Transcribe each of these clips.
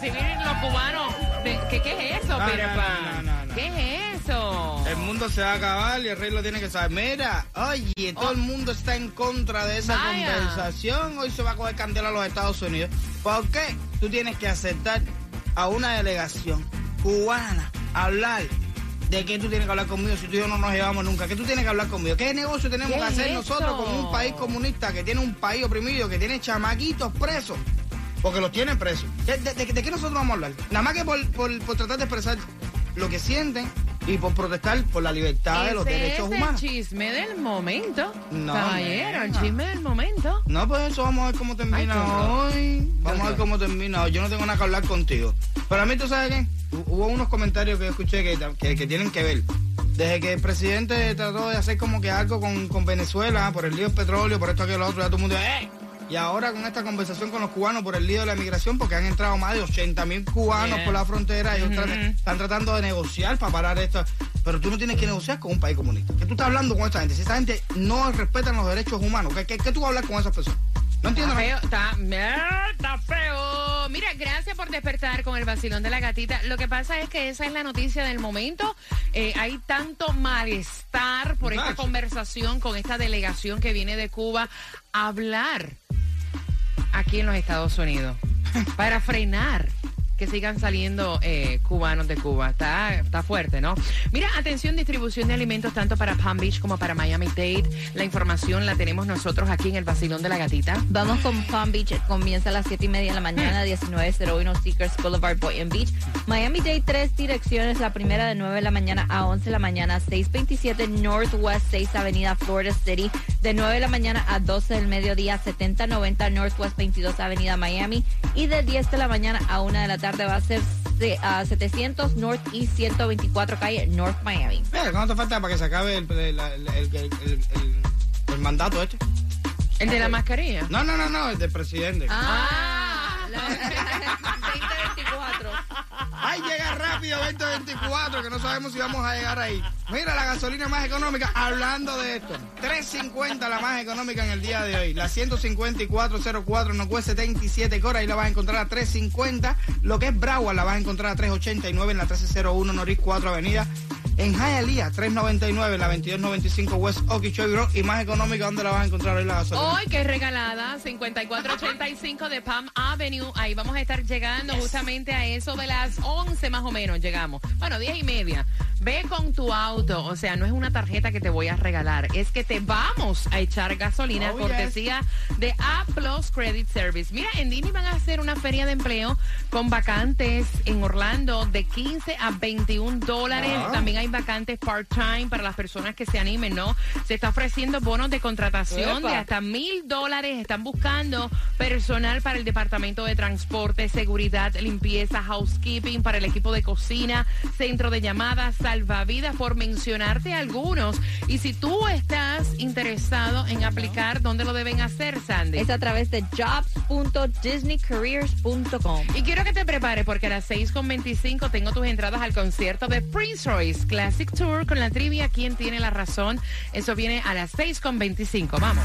Recibir los cubanos? De- ¿Qué, qué es eso, No, no, no. ¿Qué es eso? El mundo se va a acabar y el rey lo tiene que saber. Mira, oye, todo el mundo está en contra de esa Vaya. conversación. Hoy se va a coger candela a los Estados Unidos. ¿Por qué? Tú tienes que aceptar a una delegación cubana hablar de que tú tienes que hablar conmigo si tú y yo no nos llevamos nunca. Que tú tienes que hablar conmigo. ¿Qué negocio tenemos ¿Qué que hacer nosotros con un país comunista que tiene un país oprimido, que tiene chamaquitos presos? Porque los tienen presos. ¿De, de- de- de qué nosotros vamos a hablar? Nada más que por, por- por tratar de expresar lo que sienten y por protestar por la libertad de los derechos es humanos. el chisme del momento. No, Caballero, el nena. chisme del momento. No, pues eso vamos a ver cómo termina Ay, hoy. Vamos a ver cómo termina hoy. Yo no tengo nada que hablar contigo. Pero a mí, ¿tú sabes qué? Hu- Hubo unos comentarios que yo escuché que, que, que tienen que ver. Desde que el presidente trató de hacer como que algo con, con Venezuela, por el lío del petróleo, por esto, aquello, lo otro, ya todo el mundo, ¡eh! Y ahora con esta conversación con los cubanos por el lío de la migración, porque han entrado más de 80 mil cubanos por la frontera, ellos están tratando de negociar para parar esto. Pero tú no tienes que negociar con un país comunista. ¿Qué tú estás hablando con esta gente? Si esta gente no respetan los derechos humanos, ¿qué, qué, qué tú vas a hablar con esas personas? No entiendo. Está nada. feo, está, está feo. Mira, gracias por despertar con el vacilón de la gatita. Lo que pasa es que esa es la noticia del momento. Eh, hay tanto malestar por esta conversación con esta delegación que viene de Cuba a hablar aquí en los Estados Unidos para frenar que sigan saliendo eh, cubanos de Cuba. Está, está fuerte, ¿no? Mira, atención, distribución de alimentos tanto para Palm Beach como para Miami-Dade. La información la tenemos nosotros aquí en el vacilón de la gatita. Vamos con Palm Beach, comienza a las 7 y media de la mañana, 1901 Seekers Boulevard, Boynton Beach. Miami Dade, tres direcciones, la primera de 9 de la mañana a 11 de la mañana, 627 Northwest 6 Avenida Florida City, de 9 de la mañana a 12 del mediodía, 7090 Northwest 22 Avenida Miami, y de 10 de la mañana a 1 de la tarde va a ser se- a 700 North y 124 calle North Miami. Mira, ¿cuánto falta para que se acabe el, el, el- el- el- el- el mandato este? ¿El de la mascarilla? No, no, no, no, el del presidente. Ah, la 2024. Rápido 2024, que no sabemos si vamos a llegar ahí. Mira, la gasolina más económica, hablando de esto. 3.50 la más económica en el día de hoy. La 154.04 no cuesta 77 coras, ahí la vas a encontrar a 3.50. Lo que es Broward la vas a encontrar a 3.89 en la 1301 Norris 4 Avenida. En Hialeah, 3.99 en la 2295 West Okeechobee Road. Y más económica, ¿dónde la vas a encontrar hoy la gasolina? Hoy es regalada, 5485 de Palm Avenue. Ahí vamos a estar llegando justamente a eso de las 11 más o menos. Llegamos. Bueno, 10 y media. Ve con tu auto. O sea, no es una tarjeta que te voy a regalar. Es que te vamos a echar gasolina Oh, yes. cortesía de A Plus Credit Service. Mira, en Dini van a hacer una feria de empleo con vacantes en Orlando de 15 a 21 dólares. Ah. También hay vacantes part-time para las personas que se animen, ¿no? Se está ofreciendo bonos de contratación de hasta mil dólares. Están buscando personal para el departamento de transporte, seguridad, limpieza, housekeeping, para el equipo de cocina, centro de llamadas, salvavidas, por mencionarte algunos. Y si tú estás interesado en aplicar, ¿dónde lo deben hacer, Sandy? Es a través de jobs.disneycareers.com. Y quiero que te prepares porque a las 6.25 tengo tus entradas al concierto de Prince Royce Classic Tour con la trivia ¿Quién tiene la razón? Eso viene a las 6.25. Vamos.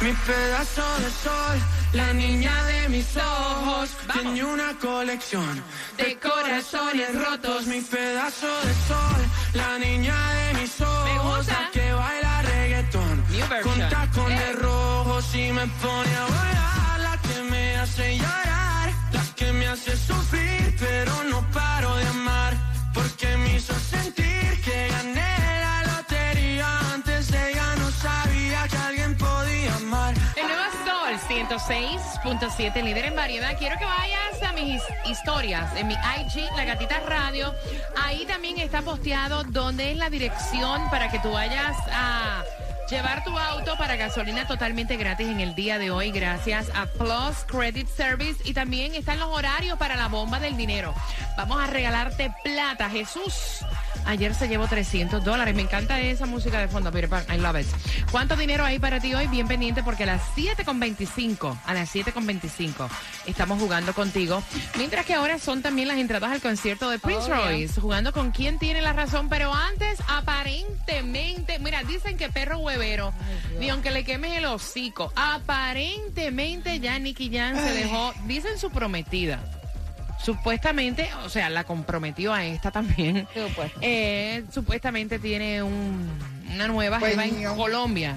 Mi pedazo de sol, la niña de mis ojos, tiene una colección de corazones rotos. Mi pedazo de sol, la niña de mis ojos, la que baila reggaetón, con tacones rojos y me pone a bailar, la que me hace llorar, la que me hace sufrir, pero no paro 106.7, líder en variedad. Quiero que vayas a mis his- historias en mi IG, La Gatita Radio. Ahí también está posteado dónde es la dirección para que tú vayas a Llevar tu auto para gasolina totalmente gratis en el día de hoy gracias a Plus Credit Service y también están los horarios para la bomba del dinero. Vamos a regalarte plata, Jesús. Ayer se llevó 300 dólares. Me encanta esa música de fondo, Peter Pan. I love it. ¿Cuánto dinero hay para ti hoy? Bien pendiente porque a las 7.25, a las 7.25 estamos jugando contigo. Mientras que ahora son también las entradas al concierto de Prince Oh, yeah. Royce, jugando con quién tiene la razón. Pero antes, aparentemente, mira, dicen que perro huevero, ni aunque le quemes el hocico, aparentemente ya Nicky Jan se dejó, dicen su prometida. Supuestamente, o sea, la comprometió a esta también. Supuesto. Eh, supuestamente tiene un- una nueva Pues, jeva en niño. Colombia.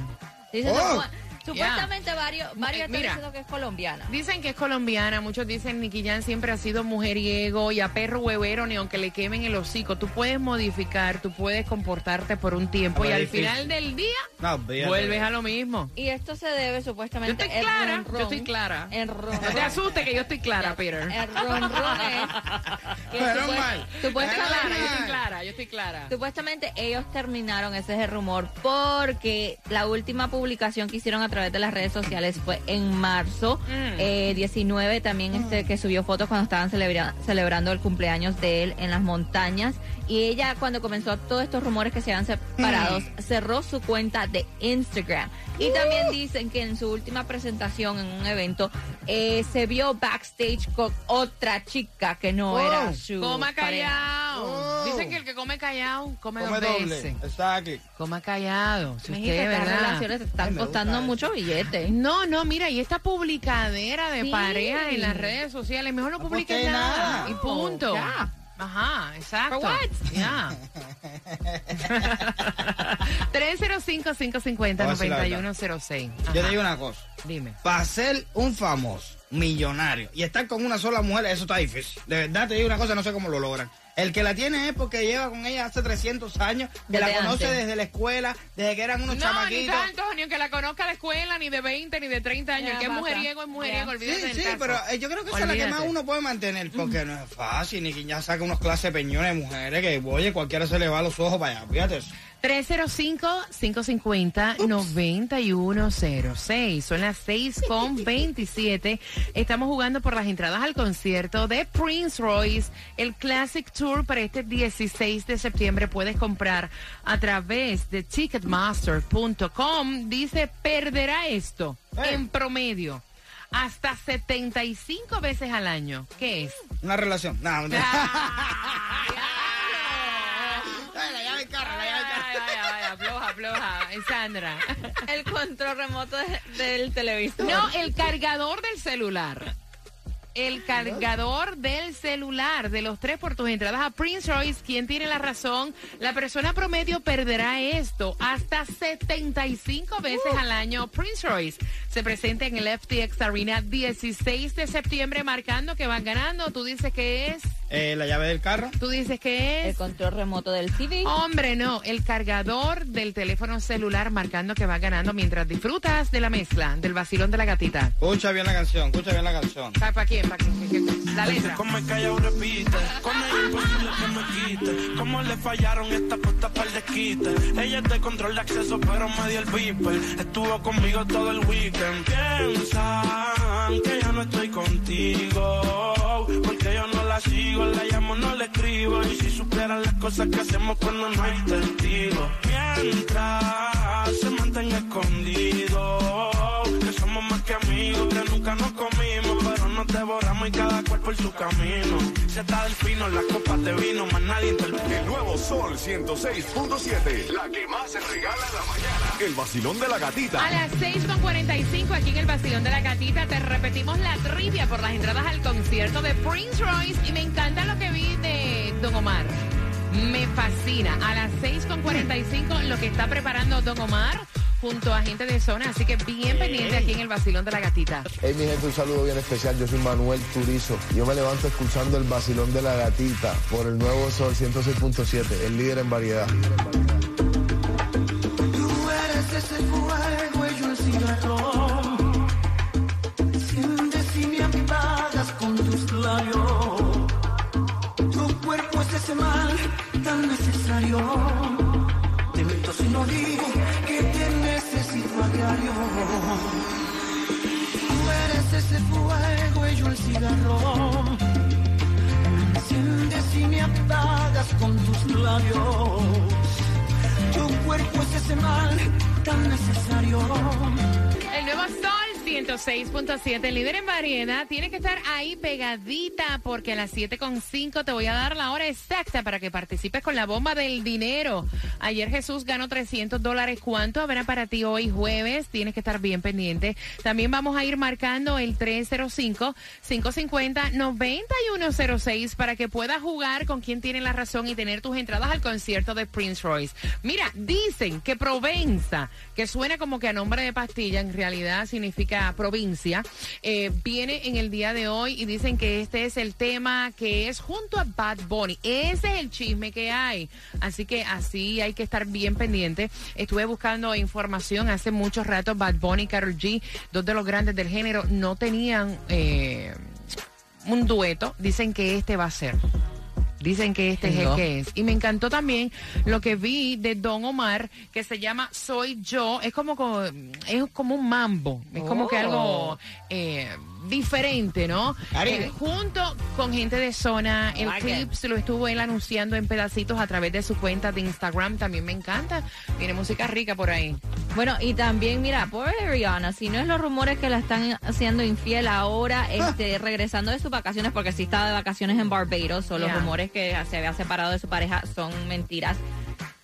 Oh. Su- supuestamente varios, varios están mira. diciendo que es colombiana. Dicen que es colombiana, muchos dicen Nicky Jan siempre ha sido mujeriego y a perro huevero, ni aunque le quemen el hocico. Tú puedes modificar, tú puedes comportarte por un tiempo y Pero al difícil. final del día No, vuelves a lo mismo. Y esto se debe Yo supuestamente estoy el clara, ron yo estoy clara. El ron No te asustes que yo estoy clara, Peter. El ron ron es que mal. supuestamente, Clara, yo estoy clara, yo estoy clara. supuestamente ellos terminaron, ese es el rumor, porque la última publicación que hicieron a través de las redes sociales fue en marzo Mm. eh, 19, también este que subió fotos cuando estaban celebra- celebrando el cumpleaños de él en las montañas. Y ella, cuando comenzó todos estos rumores que se habían separados, cerró su cuenta de Instagram. Y también dicen que en su última presentación en un evento eh, se vio backstage con otra chica que no Oh, era su Coma callado. Oh. Dicen que el que come callado come, Come dos doble. veces. Exacto. Coma callado. Si Mijita, usted, estas ¿verdad? relaciones te están Ay, costando gusta mucho billete. No, no, mira, y esta publicadera de Sí. pareja en las redes sociales, mejor no publiques postees nada. nada. Y punto. Ya. Ajá, exacto. For what? Ya. 305-550-9106. Yo te Ajá. digo una cosa. Dime. Para ser un famoso, millonario, y estar con una sola mujer, eso está difícil. De verdad te digo una cosa, no sé cómo lo logran. El que la tiene es porque lleva con ella hace 300 años, que la conoce antes. desde la escuela, desde que eran unos No, ni chamaquitos. tanto, ni aunque la conozca la escuela, ni de 20, ni de 30 años. Ya, el que es mujeriego es mujeriego, Ya. olvídate Sí, sí, caso. pero eh, yo creo que esa es la que más uno puede mantener, porque no es fácil, ni que ya saca unos clases peñones de mujeres que, oye, cualquiera se le va los ojos para allá, fíjate eso. 305-550-9106. Son las 6 con 27. Estamos jugando por las entradas al concierto de Prince Royce, el Classic Tour para este 16 de septiembre. Puedes comprar a través de Ticketmaster.com. Dice, perderá esto Eh. en promedio hasta 75 veces al año. ¿Qué es? Una relación. No. Ah, Ay, la llave del carro, la llave del carro. Ay, ay, ay, Sandra. El control remoto de- del televisor. No, el cargador del celular. El cargador del celular de los tres por tus entradas a Prince Royce. ¿Quién tiene la razón? La persona promedio perderá esto hasta 75 veces al año. Prince Royce se presenta en el FTX Arena 16 de septiembre, marcando que van ganando. Tú dices que es. Eh, la llave del carro. Tú dices que El es. control remoto del CD. Hombre, no, el cargador del teléfono celular marcando que va ganando mientras disfrutas de la mezcla, del vacilón de la gatita. Escucha bien la canción, escucha bien la canción. ¿Sabes para quién? ¿Para quién? ¿Qué- qué- La letra. Come callado repite, con ella imposible que me quite. Como le fallaron esta puesta para el desquite. Ella es de control de acceso, pero me dio el viper. Estuvo conmigo todo el weekend. Piensan que yo no estoy contigo. Porque sigo, la llamo, no le escribo. Y si supieran las cosas que hacemos cuando no hay testigos. Mientras se mantenga escondido. Que somos más que amigos, que nunca nos comimos. Pero nos devoramos y cada cual por su camino. Se está del fino, la copa te vino, más nadie intervino. El nuevo Sol 106.7. La que más se regala en la mañana. El vacilón de la gatita. A las 6.45 aquí en el Vacilón de la Gatita te repetimos la trivia por las entradas al concierto de Prince Royce y me encanta lo que vi de Don Omar. Me fascina. A las 6.45 lo que está preparando Don Omar junto a gente de zona, así que bien pendiente aquí en el Vacilón de la Gatita. Hey mi gente, un saludo bien especial. Yo soy Manuel Turizo. Yo me levanto escuchando el vacilón de la gatita por el nuevo Sol 106.7, el líder en variedad. Tú eres ese fuego y yo el cigarro. Necesario. El nuevo Sol 106.7, líder en variedad. Tiene que estar ahí pegadita porque a las 7.5 te voy a dar la hora exacta para que participes con la bomba del dinero. Ayer Jesús ganó 300 dólares. ¿Cuánto habrá para ti hoy jueves? Tienes que estar bien pendiente. También vamos a ir marcando el 305-550-9106 para que puedas jugar con quien tiene la razón y tener tus entradas al concierto de Prince Royce. Mira, dicen que Provenza, que suena como que a nombre de pastilla, en realidad significa provincia, eh, viene en el día de hoy y dicen que este es el tema que es junto a Bad Bunny. Ese es el chisme que hay. Así que así hay que estar bien pendiente. Estuve buscando información hace mucho rato. Bad Bunny y Karol G, dos de los grandes del género, no tenían eh, un dueto. Dicen que este va a ser. Dicen que este es el que es. Y me encantó también lo que vi de Don Omar, que se llama Soy Yo. Es como, co- es como un mambo. Es como que algo eh, diferente, ¿no? Eh, junto con gente de zona. El Like clip se lo estuvo él anunciando en pedacitos a través de su cuenta de Instagram. También me encanta. Tiene música rica por ahí. Bueno, y también, mira, pobre Rihanna, si no es los rumores que la están haciendo infiel ahora, este, regresando de sus vacaciones, porque sí estaba de vacaciones en Barbados, o los rumores que se había separado de su pareja son mentiras.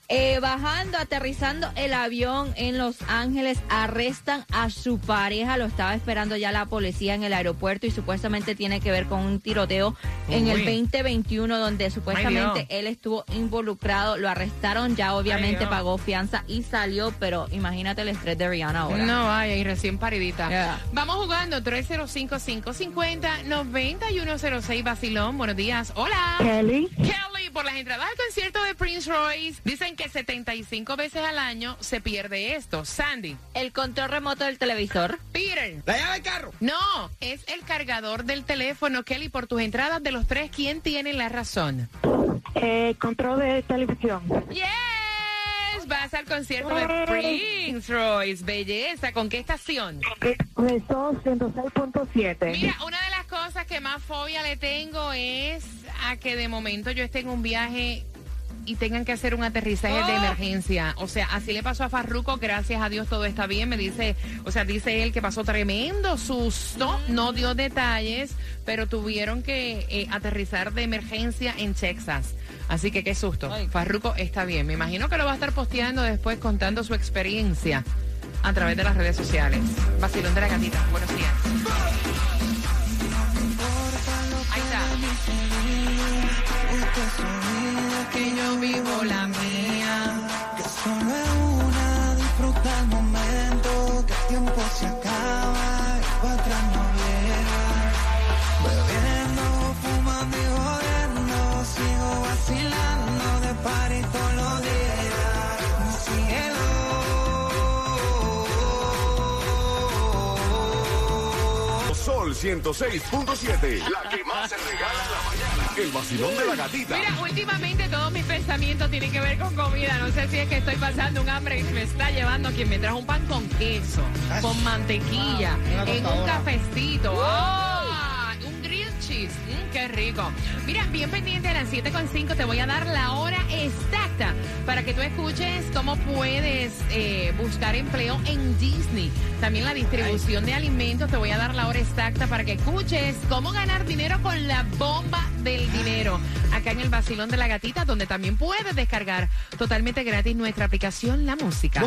Eh, bajando, aterrizando el avión en Los Ángeles, arrestan a su pareja, lo estaba esperando ya la policía en el aeropuerto y supuestamente tiene que ver con un tiroteo en el Uy. 2021 donde supuestamente él estuvo involucrado, lo arrestaron, ya obviamente pagó fianza y salió, pero imagínate el estrés de Rihanna ahora. No vaya, y recién paridita. Yeah. Vamos jugando 305-550-9106 Basilón. Buenos días. Hola. Kelly, Kelly, por las entradas al concierto de Prince Royce, dicen que 75 veces al año se pierde esto. Sandy, El control remoto del televisor. Peter. La llave del carro. No, es el cargador del teléfono. Kelly, por tus entradas de los tres, ¿quién tiene la razón? eh, control de televisión. Yes, vas al concierto de Prince Royce. Belleza, ¿con qué estación? Resol 106.7. Mira, una de las cosas que más fobia le tengo es a que de momento yo esté en un viaje y tengan que hacer un aterrizaje de emergencia. O sea, así le pasó a Farruko, gracias a Dios todo está bien. Me dice, o sea, dice él que pasó tremendo susto, no dio detalles, pero tuvieron que eh, aterrizar de emergencia en Texas. Así que qué susto. Ay. Farruko está bien. Me imagino que lo va a estar posteando después contando su experiencia a través de las redes sociales. Vacilón de la gatita. Buenos días. Que yo vivo la mía. 106.7. La que más se regala en la mañana. El vacilón de la gatita. Mira, últimamente todos mis pensamientos tienen que ver con comida. No sé si es que estoy pasando un hambre y me está llevando quien me trajo un pan con queso, con mantequilla, una en un cafecito. ¡Ah! Mm, ¡Qué rico! Mira, bien pendiente a las 7.5 te voy a dar la hora exacta para que tú escuches cómo puedes eh, buscar empleo en Disney. También la distribución de alimentos. Te voy a dar la hora exacta para que escuches cómo ganar dinero con la bomba del dinero. Acá en el Basilón de la Gatita, donde también puedes descargar totalmente gratis nuestra aplicación La Música.